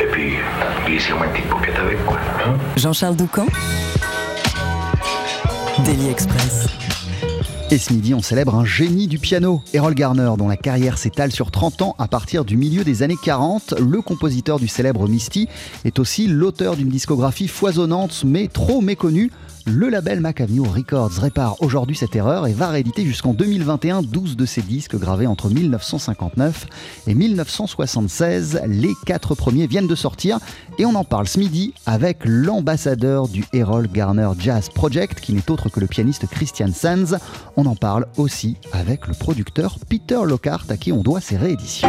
Et puis, une petite avec, quoi. hein. Jean-Charles Doucan Daily Express. Et ce midi, on célèbre un génie du piano, Errol Garner, dont la carrière s'étale sur 30 ans à partir du milieu des années 40. Le compositeur du célèbre Misty est aussi l'auteur d'une discographie foisonnante mais trop méconnue. Le label Macavenue Records répare aujourd'hui cette erreur et va rééditer jusqu'en 2021 12 de ses disques gravés entre 1959 et 1976. Les quatre premiers viennent de sortir et on en parle ce midi avec l'ambassadeur du Errol Garner Jazz Project qui n'est autre que le pianiste Christian Sands. On en parle aussi avec le producteur Peter Lockhart à qui on doit ces rééditions.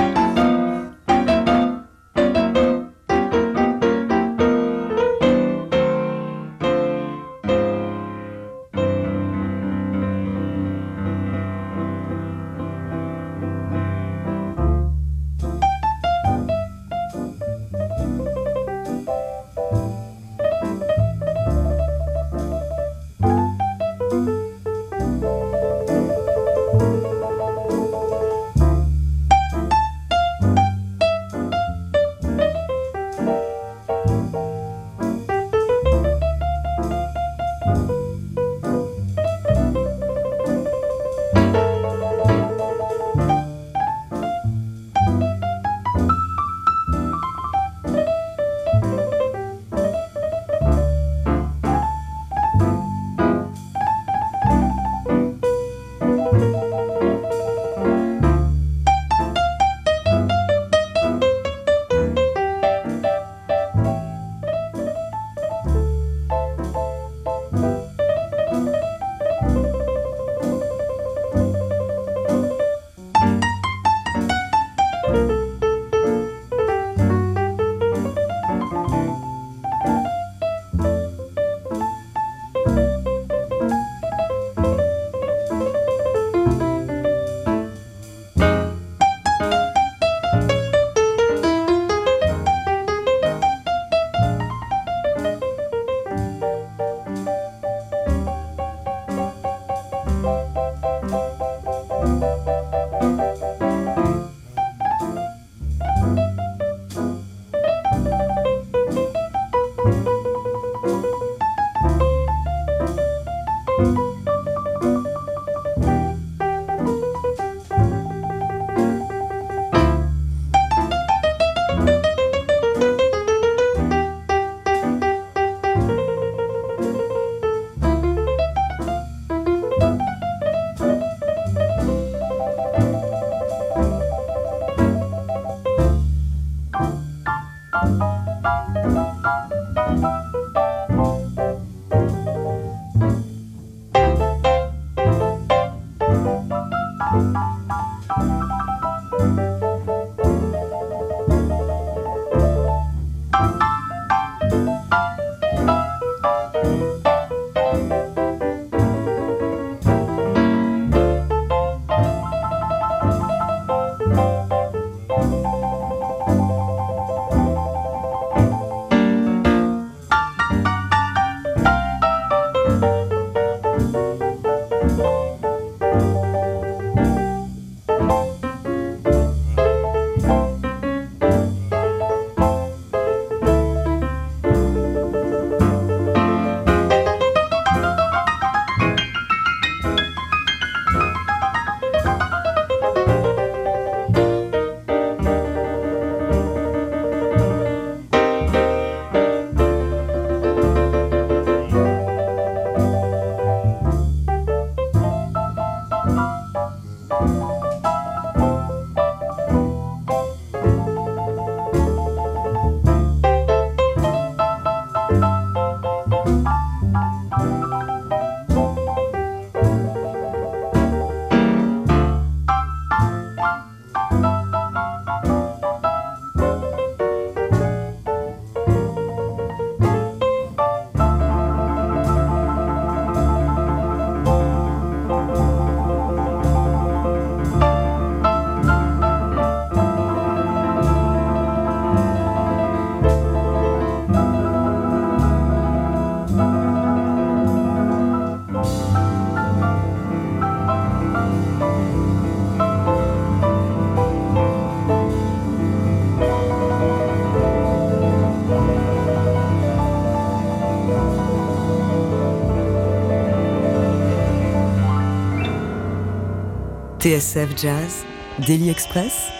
TSF Jazz, Daily Express,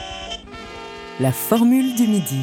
la formule du midi.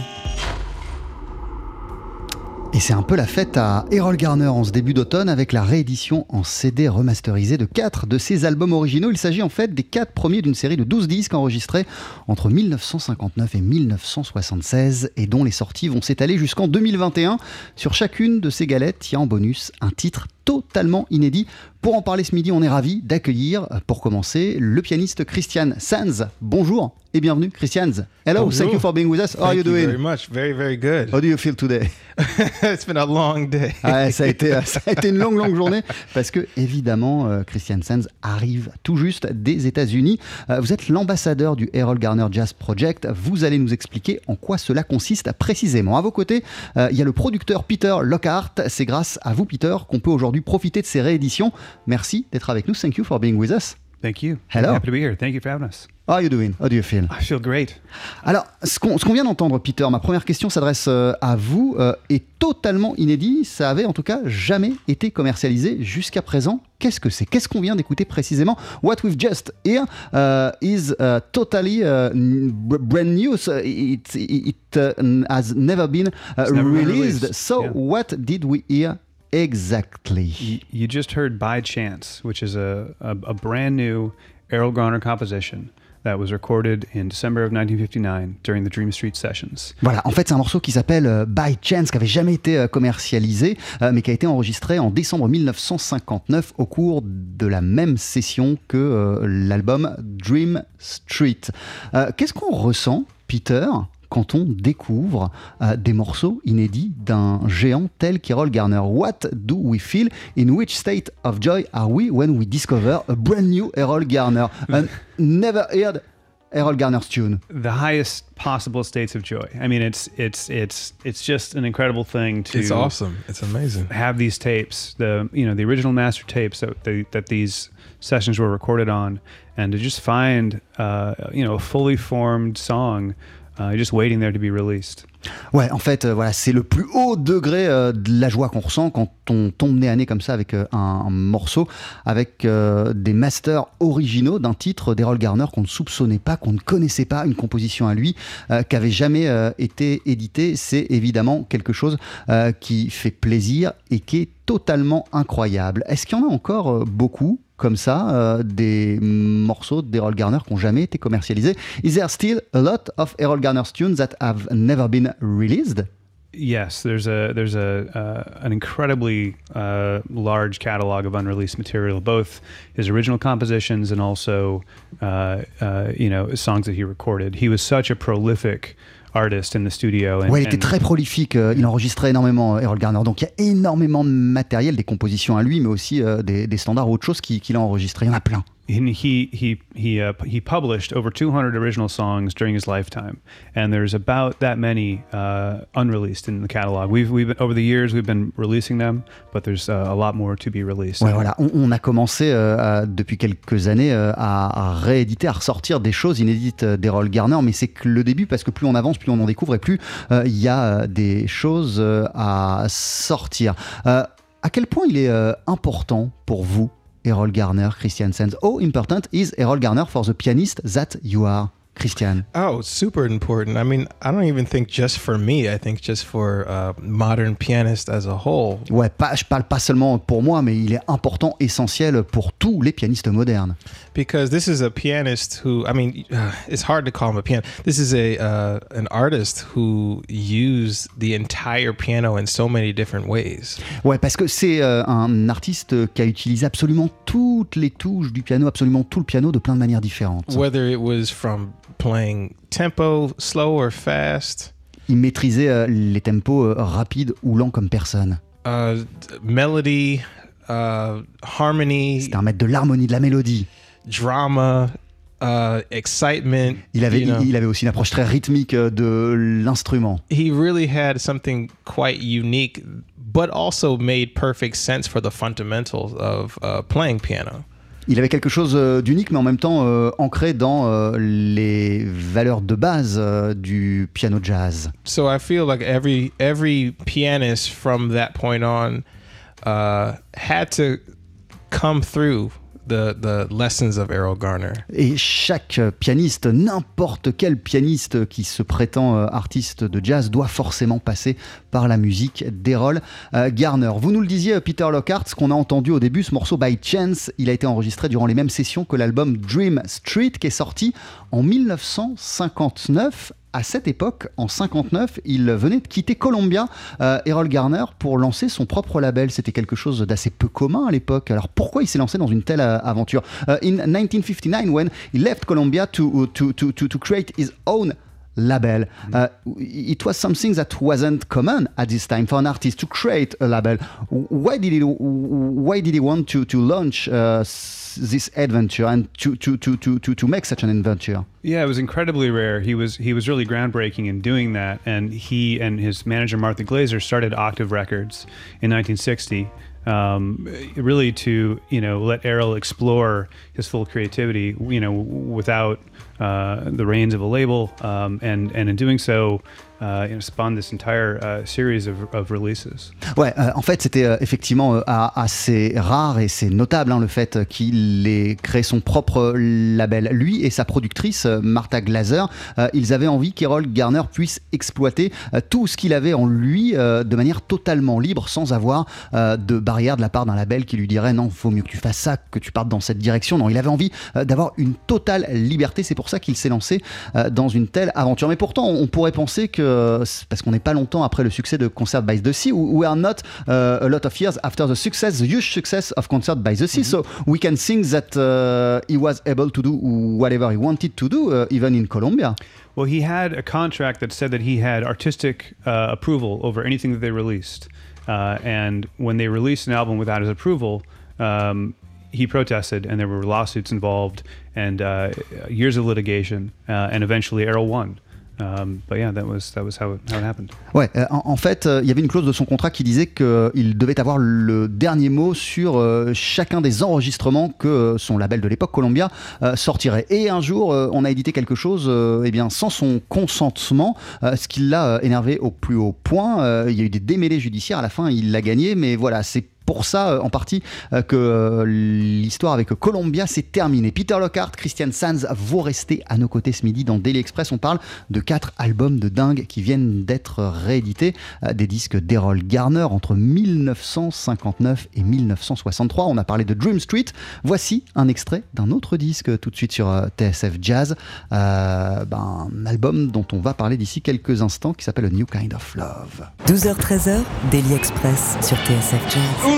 Et c'est un peu la fête à Errol Garner en ce début d'automne avec la réédition en CD remasterisé de quatre de ses albums originaux. Il s'agit en fait des quatre premiers d'une série de 12 disques enregistrés entre 1959 et 1976 et dont les sorties vont s'étaler jusqu'en 2021. Sur chacune de ces galettes, il y a en bonus un titre totalement inédit. Pour en parler ce midi, on est ravi d'accueillir, pour commencer, le pianiste Christian Sands. Bonjour et bienvenue, Christian. Hello, Bonjour. thank you for being with us. How are Thank you you doing? very much. Very, very good. How do you feel today? it's been a long day. Ouais, ça, a été, ça a été une longue, longue journée parce que, évidemment, euh, Christian Sands arrive tout juste des États-Unis. Euh, vous êtes l'ambassadeur du Errol Garner Jazz Project. Vous allez nous expliquer en quoi cela consiste précisément. À vos côtés, euh, il y a le producteur Peter Lockhart. C'est grâce à vous, Peter, qu'on peut aujourd'hui profiter de ces rééditions. Merci d'être avec nous. Thank you for being with us. Thank you. Hello. Happy to be here. Thank you for having us. How are you doing? How do you feel? I feel great. Alors, ce qu'on vient d'entendre, Peter, ma première question s'adresse euh, à vous, euh, est totalement inédit. Ça avait en tout cas jamais été commercialisé jusqu'à présent. Qu'est-ce que c'est? Qu'est-ce qu'on vient d'écouter précisément? What we've just heard uh, is uh, totally uh, brand new. So it it uh, has never been uh, never released. released, So, yeah. what did we hear exactly? You, just heard By Chance, which is a, a, a brand new Errol Garner composition that was recorded in December of 1959 during the Dream Street sessions. Voilà, en fait, c'est un morceau qui s'appelle euh, By Chance, qui avait jamais été euh, commercialisé, euh, mais qui a été enregistré en décembre 1959 au cours de la même session que l'album Dream Street. Qu'est-ce qu'on ressent, Peter? Quand on découvre euh, des morceaux inédits d'un géant tel qu'Errol Garner. What do we feel? In which state of joy are we when we discover a brand new Errol Garner? A never heard Errol Garner's tune. The highest possible states of joy. I mean, it's it's it's it's just an incredible thing to It's awesome. It's amazing. have these tapes, the you know the original master tapes that they, that these sessions were recorded on, and to just find uh, you know a fully formed song, just waiting there to be released. Ouais, en fait, euh, voilà, c'est le plus haut degré euh, de la joie qu'on ressent quand on tombe nez à nez comme ça avec euh, un, morceau, avec euh, des masters originaux d'un titre d'Errol Garner qu'on ne soupçonnait pas, qu'on ne connaissait pas, une composition à lui euh, qui avait jamais euh, été éditée. C'est évidemment quelque chose euh, qui fait plaisir et qui est totalement incroyable. Est-ce qu'il y en a encore euh, beaucoup? Comme ça, euh, des morceaux d'Errol Garner qui n'ont jamais été commercialisés. Is there still a lot of Errol Garner's tunes that have never been released? Yes, there's a there's a uh, an incredibly uh, large catalog of unreleased material, both his original compositions and also uh, uh, you know songs that he recorded. He was such a prolific artist in the studio. And, Ouais, il était and- très prolifique, euh, il enregistrait énormément, euh, Errol Garner. Donc il y a énormément de matériel, des compositions à lui, mais aussi euh, des, des standards ou autre chose qu'il qu'il a enregistré. Il y en a plein. And he he he uh, he published over 200 original songs during his lifetime, and there's about that many uh, unreleased in the catalog. We've we've been, over the years we've been releasing them, but there's uh, a lot more to be released. Ouais, voilà. On, on a commencé euh, à- depuis quelques années euh, à, à rééditer, à ressortir des choses inédites euh, d'Errol Garner, mais c'est que le début, parce que plus on avance, plus on en découvre et plus il y a des choses à sortir. À quel point il est important pour vous, Errol Garner, Christian Sands How important is Errol Garner for the pianist that you are, Christian? Oh, super important. I mean, I don't even think just for me. I think just for uh, modern pianists as a whole. Ouais, pas, je parle pas seulement pour moi, mais il est important, essentiel pour tous les pianistes modernes. Because this is a pianist who, I mean, uh, it's hard to call him a pianist. This is a uh, an artist who used the entire piano in so many different ways. Ouais, parce que c'est euh, un artiste qui a utilisé absolument toutes les touches du piano, absolument tout le piano de plein de manières différentes. Whether it was from playing tempo, slow or fast, Il maîtrisait euh, les tempos euh, rapides ou lents comme personne. uh, melody, uh, harmony, C'était un maître de l'harmonie, de la mélodie. Drama, uh, excitement. Il avait, you know. il avait aussi une approche très rythmique euh, de l'instrument. he really had something quite unique, but also made perfect sense for the fundamentals of uh, playing piano. Il avait quelque chose euh, d'unique, mais en même temps euh, ancré dans euh, les valeurs de base euh, du piano jazz. So I feel like every every pianist from that point on uh, had to come through the lessons of Errol Garner. Et chaque pianiste, n'importe quel pianiste qui se prétend euh, artiste de jazz, doit forcément passer par la musique d'Errol euh, Garner. Vous nous le disiez, Peter Lockhart, ce qu'on a entendu au début, ce morceau By Chance, il a été enregistré durant les mêmes sessions que l'album Dream Street, qui est sorti en 1959 à cette époque, en 59, il venait de quitter Columbia, euh, Errol Garner, pour lancer son propre label. C'était quelque chose d'assez peu commun à l'époque. Alors pourquoi il s'est lancé dans une telle euh, aventure? Uh, In 1959, when he left Columbia to, create his own label. Uh, it was something that wasn't common at this time for an artist to create a label. Why did he, why did he want to, to launch uh, this adventure and to, to, to, to, to, to make such an adventure? Yeah, it was incredibly rare. He was he was really groundbreaking in doing that, and he and his manager Martha Glazer started Octave Records in 1960. Um, really to you know let Errol explore his full creativity, you know, without uh, the reins of a label, um, and and in doing so, uh, spawned this entire uh, series of, releases. Ouais, euh, en fait, c'était euh, effectivement euh, assez rare et c'est notable hein, le fait qu'il ait créé son propre label. Lui et sa productrice Martha Glazer, ils avaient envie qu'Errol Garner puisse exploiter tout ce qu'il avait en lui de manière totalement libre, sans avoir de barrière de la part d'un label qui lui dirait non, faut mieux que tu fasses ça, que tu partes dans cette direction. Non, il avait envie d'avoir une totale liberté. C'est pour ça qu'il s'est lancé dans une telle aventure. Mais pourtant, on pourrait penser que Euh, parce qu'on n'est pas longtemps après le succès de Concert by the Sea, we are not uh, a lot of years after the success, the huge success of Concert by the Sea. Mm -hmm. So we can think that uh, he was able to do whatever he wanted to do, uh, even in Colombia. Well, he had a contract that said that he had artistic uh, approval over anything that they released. Uh, and when they released an album without his approval, um, he protested, and there were lawsuits involved, and uh, years of litigation, uh, and eventually Errol won. Um, yeah, that was that euh, en, fait, euh, il y avait une clause de son contrat qui disait qu'il devait avoir le dernier mot sur euh, chacun des enregistrements que son label de l'époque, Columbia, sortirait. Et un jour, on a édité quelque chose, eh bien, sans son consentement, ce qui l'a énervé au plus haut point. il y a eu des démêlés judiciaires. À la fin, il l'a gagné, mais voilà, c'est pour ça, euh, en partie, euh, que euh, l'histoire avec Columbia s'est terminée. Peter Lockhart, Christian Sands, vous restez à nos côtés ce midi dans Daily Express. On parle de quatre albums de dingue qui viennent d'être réédités, des disques d'Errol Garner entre 1959 et 1963. On a parlé de Dream Street. Voici un extrait d'un autre disque tout de suite sur TSF Jazz, ben, un album dont on va parler d'ici quelques instants qui s'appelle New Kind of Love. 12h-13h, Daily Express sur TSF Jazz.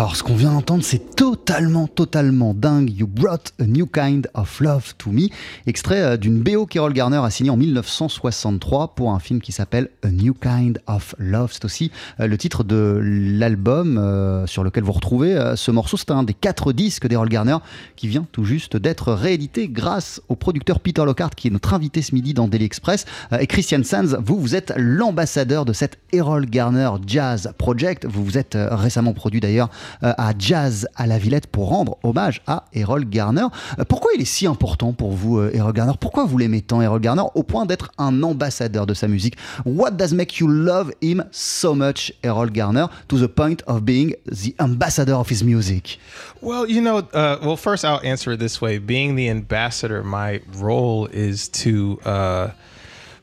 Alors, ce qu'on vient d'entendre, c'est totalement, totalement dingue. You brought a new kind of love to me. Extrait euh, d'une BO qu'Errol Garner a signé en 1963 pour un film qui s'appelle A New Kind of Love. C'est aussi euh, le titre de l'album euh, sur lequel vous retrouvez ce morceau. C'est un des quatre disques d'Errol Garner qui vient tout juste d'être réédité grâce au producteur Peter Lockhart qui est notre invité ce midi dans Daily Express. et Christian Sands, vous, vous êtes l'ambassadeur de cette Errol Garner Jazz Project. Vous vous êtes récemment produit d'ailleurs à Jazz à la Villette pour rendre hommage à Errol Garner. Euh, pourquoi il est si important pour vous, euh, Errol Garner? Pourquoi vous l'aimez tant, Errol Garner, au point d'être un ambassadeur de sa musique? What does make you love him so much, Errol Garner, to the point of being the ambassador of his music Well, you know, uh, well, first I'll answer it this way. Being the ambassador, my role is to uh,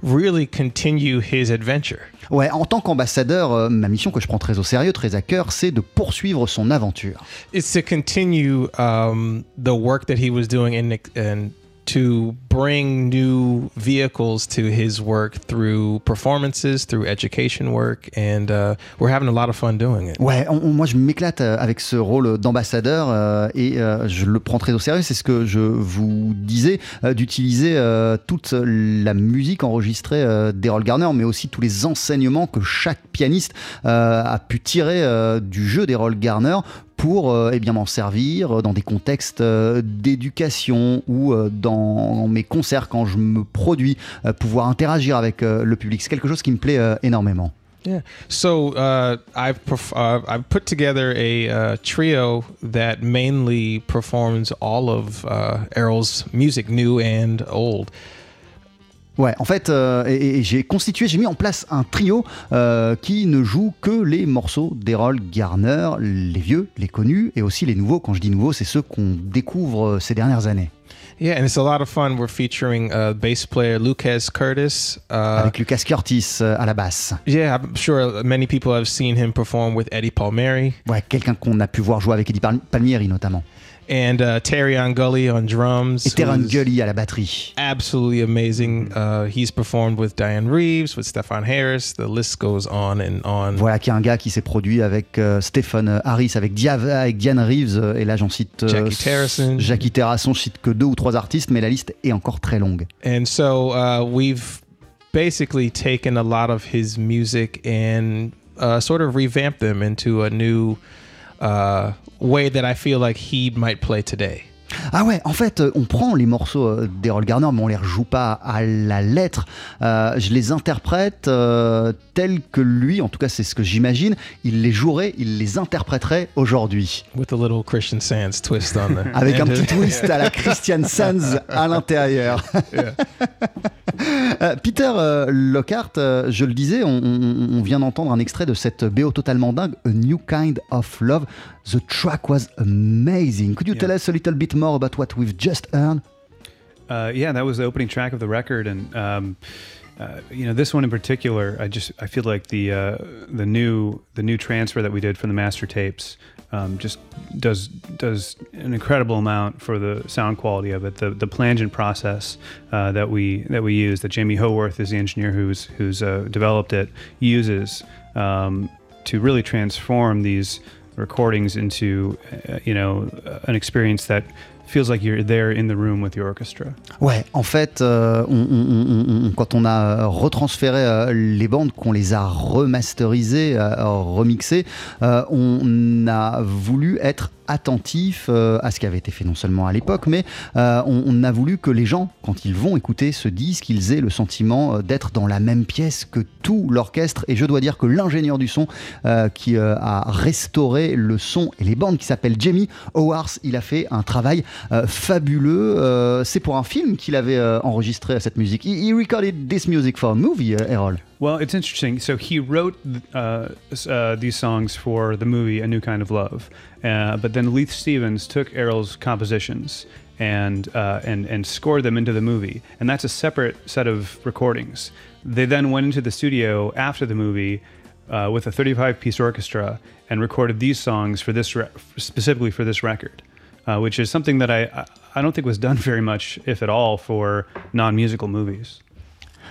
really continue his adventure. Ouais, en tant qu'ambassadeur, euh, ma mission que je prends très au sérieux, très à cœur, c'est de poursuivre son aventure. It's to continue um, the work that he was doing in, to bring new vehicles to his work through performances, through education work, and uh, we're having a lot of fun doing it. Ouais, moi je m'éclate euh, avec ce rôle d'ambassadeur euh, et euh, je le prends très au sérieux. C'est ce que je vous disais, euh, d'utiliser euh, toute la musique enregistrée d'Errol Garner, mais aussi tous les enseignements que chaque pianiste a pu tirer du jeu d'Errol Garner pour euh, eh bien m'en servir dans des contextes euh, d'éducation ou euh, dans mes concerts quand je me produis, pouvoir interagir avec le public. C'est quelque chose qui me plaît énormément. Yeah. So uh, I've uh, I've put together a uh, trio that mainly performs all of Errol's music, new and old. Ouais, en fait, euh, et, et j'ai constitué, j'ai mis en place un trio euh, qui ne joue que les morceaux d'Errol Garner, les vieux, les connus, et aussi les nouveaux. Quand je dis nouveaux, c'est ceux qu'on découvre euh, ces dernières années. Yeah, and it's a lot of fun. We're featuring uh, bass player Lucas Curtis. Uh, Avec Lucas Curtis à la basse. Yeah, I'm sure many people have seen him perform with Eddie Palmieri. Ouais, quelqu'un qu'on a pu voir jouer avec Eddie Palmieri notamment. And uh, Terry Angully on drums. Et Terry Angully à la batterie. Absolutely amazing. Uh, he's performed with Diane Reeves, with Stefan Harris. The list goes on and on. Voilà, qui est un gars qui s'est produit avec euh, Stephen Harris, avec, Diava, avec Diane Reeves. Euh, et là, j'en cite euh, Jackie Terrasson. Jackie Terrasson. Je cite que deux ou trois artistes, mais la liste est encore très longue. And so uh, we've basically taken a lot of his music and uh, sort of revamped them into a new uh, way that I feel like he might play today. Ah ouais, en fait, on prend les morceaux euh, d'Errol Garner, mais on les rejoue pas à la lettre. Euh, je les interprète euh, tels que lui, en tout cas c'est ce que j'imagine, il les jouerait, il les interpréterait aujourd'hui. With a little Christian Sands twist on the Avec un petit twist à la Christian Sands à l'intérieur. Euh, Peter euh, Lockhart, euh, je le disais, on, on, on vient d'entendre un extrait de cette BO totalement dingue, A New Kind of Love. The track was amazing. Could you Yeah. tell us a little bit more about what we've just heard? Uh, yeah, that was the opening track of the record, and um, uh, you know this one in particular. I just I feel like the uh, the new the new transfer that we did from the master tapes um, just does does an incredible amount for the sound quality of it. The the plangent process uh, that we that we use that Jamie Howarth is the engineer who's who's uh, developed it uses um, to really transform these recordings into uh, you know an experience that feels like you're there in the room with the orchestra. Ouais, en fait, euh, on- on- on- quand on a euh, retransféré euh, les bandes, qu'on les a remasterisées, euh, remixées, euh, on a voulu être attentif euh, à ce qui avait été fait non seulement à l'époque, mais euh, on, a voulu que les gens, quand ils vont écouter ce disque, qu'ils aient le sentiment euh, d'être dans la même pièce que tout l'orchestre. Et je dois dire que l'ingénieur du son qui a restauré le son et les bandes, qui s'appelle Jamie Howarth, il a fait un travail fabuleux. C'est pour un film qu'il avait enregistré cette musique. He, recorded this music for a movie, Errol. Well, it's interesting. So he wrote uh, uh, these songs for the movie A New Kind of Love, uh, but then Leith Stevens took Errol's compositions and uh, and and scored them into the movie, and that's a separate set of recordings. They then went into the studio after the movie. Uh, with a 35-piece orchestra, and recorded these songs for this re- specifically for this record, uh, which is something that I, I I don't think was done very much, if at all, for non-musical movies.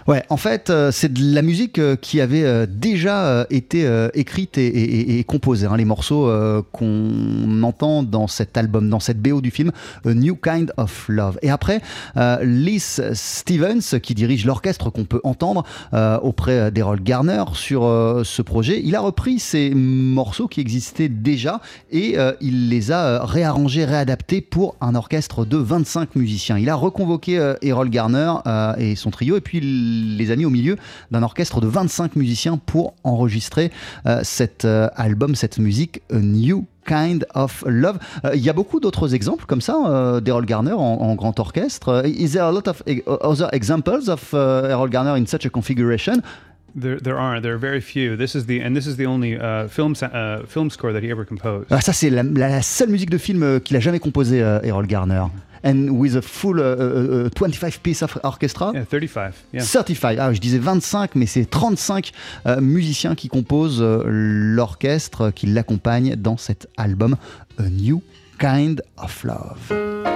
Ouais, en fait, euh, c'est de la musique euh, qui avait euh, déjà été écrite et, composée. hein, les morceaux qu'on entend dans cet album, dans cette BO du film, A New Kind of Love. Et après, Liz Stevens, qui dirige l'orchestre qu'on peut entendre auprès d'Errol Garner sur ce projet, il a repris ces morceaux qui existaient déjà et il les a réarrangés, réadaptés pour un orchestre de 25 musiciens. Il a reconvoqué Errol Garner et son trio et puis il les a mis au milieu d'un orchestre de 25 musiciens pour enregistrer euh, cet euh, album, cette musique A New Kind of Love. Euh, Il y a beaucoup d'autres exemples comme ça d'Errol Garner en, en grand orchestre. Is there a lot of e- other examples of uh, Errol Garner in such a configuration? There, there aren't. There are very few. This is the and this is the only uh, film uh, film score that he ever composed. Ah, ça, c'est la, la seule musique de film qu'il a jamais composée, Errol Garner. And with a full uh, uh, uh, 25 piece of orchestra. Yeah, 35. Yeah. 35, ah, je disais 25, mais c'est 35 euh, musiciens qui composent euh, l'orchestre qui l'accompagne dans cet album A New Kind of Love.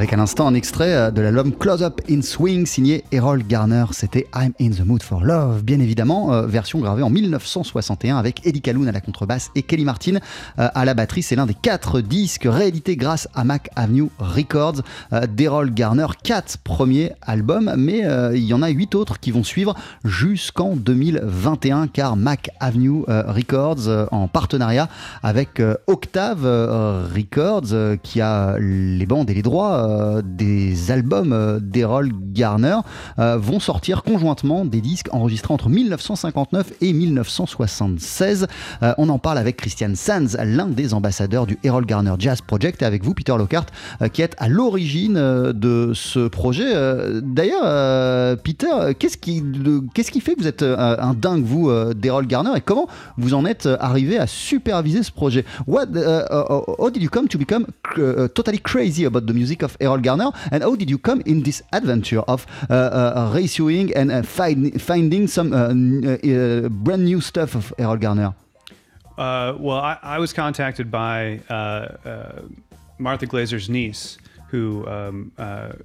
Avec à l'instant un extrait euh, de l'album Close Up in Swing signé Errol Garner. C'était I'm in the mood for love, bien évidemment, euh, version gravée en 1961 avec Eddie Calhoun à la contrebasse et Kelly Martin euh, à la batterie. C'est l'un des quatre disques réédités grâce à Mac Avenue Records d'Errol Garner. Quatre premiers albums, mais il y en a huit autres qui vont suivre jusqu'en 2021 car Mac Avenue Records, en partenariat avec Octave Records, qui a les bandes et les droits euh, des albums euh, d'Errol Garner euh, vont sortir conjointement des disques enregistrés entre 1959 et 1976. on en parle avec Christian Sands, l'un des ambassadeurs du Errol Garner Jazz Project, et avec vous, Peter Lockhart, qui est à l'origine de ce projet. D'ailleurs, Peter, qu'est-ce qui, fait que vous êtes un dingue, vous, d'Errol Garner, et comment vous en êtes arrivé à superviser ce projet? What, how did you come to become totally crazy about the music of Errol Garner, and how did you come in this adventure of uh, uh, rescuing and uh, find, finding some uh, uh, brand new stuff of Errol Garner? Uh, well, I, I, was contacted by Martha Glazer's niece, who um,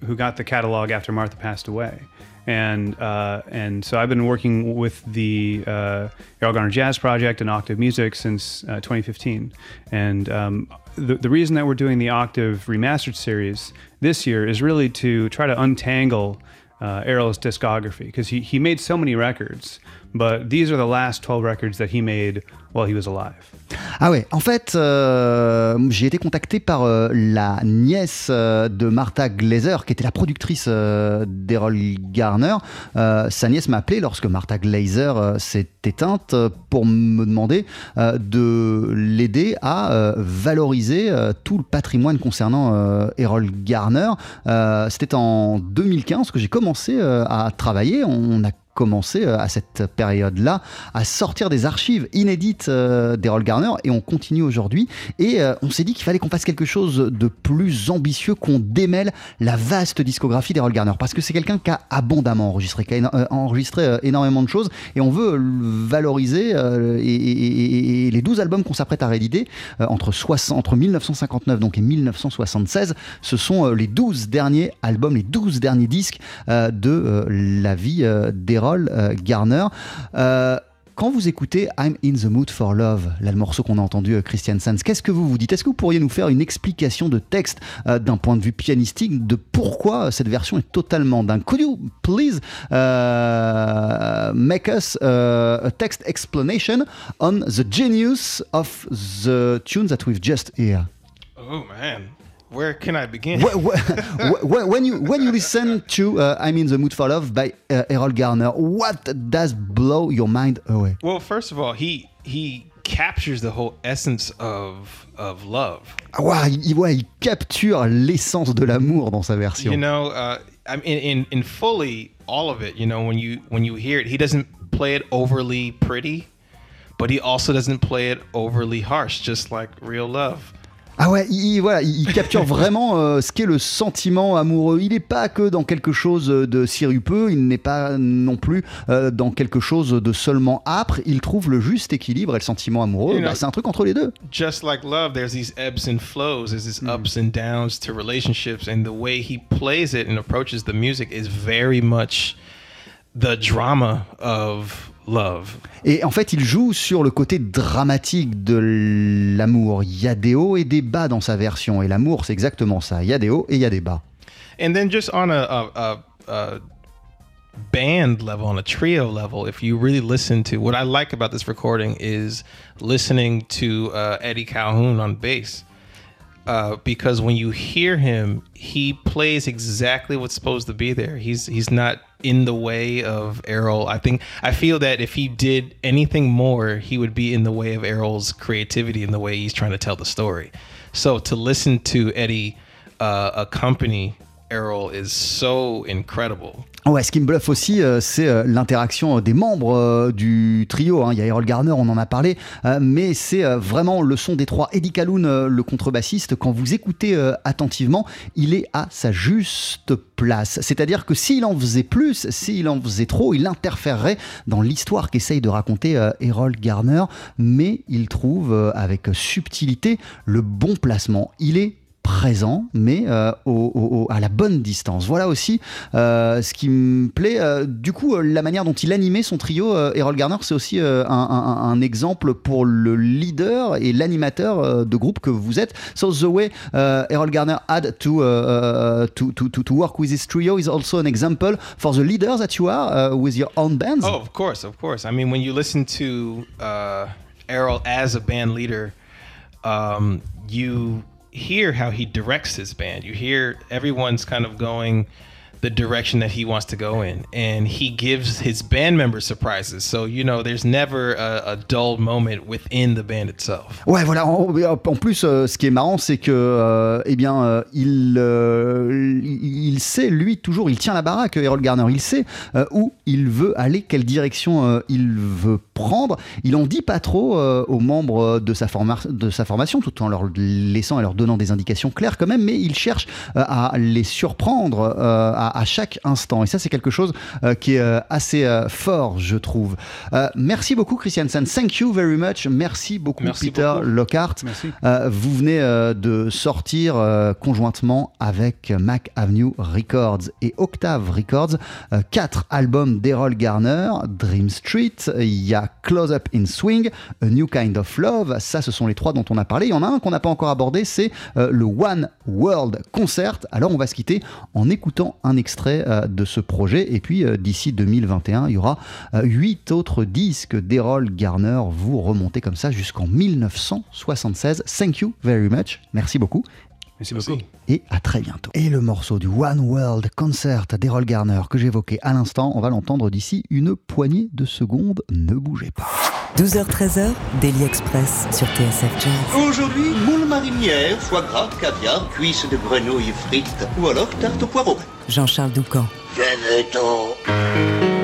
who got the catalog after Martha passed away, and uh, and so I've been working with the uh, Errol Garner Jazz Project and Octave Music since uh, 2015, and um, the, the reason that we're doing the Octave Remastered series this year is really to try to untangle uh, Errol's discography because he, he made so many records, but these are the last 12 records that he made while he was alive. Ah ouais, en fait, euh, j'ai été contacté par euh, la nièce euh, de Martha Glazer, qui était la productrice d'Errol Garner. sa nièce m'a appelé lorsque Martha Glazer s'est éteinte pour me demander de l'aider à valoriser tout le patrimoine concernant Errol Garner. C'était en 2015 que j'ai commencé à travailler. Commencé euh, à cette période-là à sortir des archives inédites euh, d'Errol Garner et on continue aujourd'hui. Et euh, on s'est dit qu'il fallait qu'on fasse quelque chose de plus ambitieux, qu'on démêle la vaste discographie d'Errol Garner. Parce que c'est quelqu'un qui a abondamment enregistré, qui a enregistré énormément de choses et on veut valoriser et, les 12 albums qu'on s'apprête à rééditer entre, 60, entre 1959 donc et 1976, ce sont les 12 derniers albums, les 12 derniers disques de la vie d'Errol euh, Garner. Euh, quand vous écoutez I'm in the mood for love, là le morceau qu'on a entendu euh, Christian Sands, qu'est-ce que vous vous dites? Est-ce que vous pourriez nous faire une explication de texte d'un point de vue pianistique de pourquoi cette version est totalement dingue? Could you please make us a text explanation on the genius of the tunes that we've just heard Oh man. Where can I begin? when you when you listen to uh, "I'm in the Mood for Love" by uh, Errol Garner, what does blow your mind away? Well, first of all, he he captures the whole essence of of love. Ouais, il, ouais, il capture l'essence de l'amour dans sa version. You know, uh, I mean, in in fully all of it. You know, when you when you hear it, he doesn't play it overly pretty, but he also doesn't play it overly harsh, just like real love. Ah ouais, il, voilà, il capture vraiment euh, ce qu'est le sentiment amoureux. Il n'est pas que dans quelque chose de sirupeux, il n'est pas non plus euh, dans quelque chose de seulement âpre. Il trouve le juste équilibre et le sentiment amoureux, bah, c'est un truc entre les deux. Just like love, there's these ebbs and flows, there's these ups and downs to relationships, and the way he plays it and approaches the music is very much the drama of Love. Et en fait, il joue sur le côté dramatique de l'amour. Il y a des hauts et des bas dans sa version. Et l'amour, c'est exactement ça. Il y a des hauts et il y a des bas. And then just on a, a, a, band level, on a trio level, if you really listen to what I like about this recording is listening to uh, Eddie Calhoun on bass. Uh, because when you hear him, he plays exactly what's supposed to be there. He's he's not in the way of Errol. I think I feel that if he did anything more, he would be in the way of Errol's creativity and the way he's trying to tell the story. So to listen to Eddie uh, accompany Errol is so incredible. Ouais, ce qui me bluffe aussi, euh, c'est euh, l'interaction des membres euh, du trio. hein. Il y a Errol Garner, on en a parlé, euh, mais c'est euh, vraiment le son des trois. Eddie Calhoun, euh, le contrebassiste, quand vous écoutez euh, attentivement, il est à sa juste place. C'est-à-dire que s'il en faisait plus, s'il en faisait trop, il interférerait dans l'histoire qu'essaye de raconter euh, Errol Garner, mais il trouve euh, avec subtilité le bon placement. Il est présent, mais euh, au- à la bonne distance. Voilà aussi euh, ce qui me plaît. Euh, du coup, euh, la manière dont il animait son trio, Errol Garner, c'est aussi un, exemple pour le leader et l'animateur de groupe que vous êtes. So the way Errol Garner had to, to, to, to, work with his trio is also an example for the leader that you are uh, with your own bands. Oh, of course, of course. I mean, when you listen to uh, Errol as a band leader, um, you hear how he directs his band. You hear everyone's kind of going the direction that he wants to go in, and he gives his band members surprises. So you know, there's never a, a dull moment within the band itself. Ouais, voilà. En, plus, euh, ce qui est marrant, c'est que, euh, eh bien, euh, euh, il sait, lui, toujours, il tient la baraque, Errol Garner. Il sait où il veut aller, quelle direction il veut prendre. Il en dit pas trop aux membres de sa, de sa formation, tout en leur laissant et leur donnant des indications claires quand même, mais il cherche à les surprendre euh, à, à chaque instant. Et ça, c'est quelque chose euh, qui est euh, assez euh, fort, je trouve. Merci beaucoup, Christiansen. Thank you very much. Merci beaucoup, Merci Peter beaucoup. Lockhart. Merci. Vous venez de sortir conjointement avec Mac Avenue Records et Octave Records quatre albums d'Errol Garner, Dream Street, il y a Close Up in Swing, A New Kind of Love, ça ce sont les trois dont on a parlé. Il y en a un qu'on n'a pas encore abordé, c'est le One World Concert. Alors on va se quitter en écoutant un extrait euh, de ce projet et puis euh, d'ici 2021, il y aura euh, huit autres disques d'Errol Garner. Vous remontez comme ça jusqu'en 1976. Thank you very much. Merci beaucoup Merci beaucoup. et à très bientôt. Et le morceau du One World Concert d'Errol Garner que j'évoquais à l'instant, on va l'entendre d'ici une poignée de secondes. Ne bougez pas. 12h-13h, Daily Express sur TSF Jazz. Aujourd'hui, moule marinière, foie gras, caviar, cuisses de grenouille frites ou alors tarte au poireau. Jean-Charles Doucan. Venez-t'en.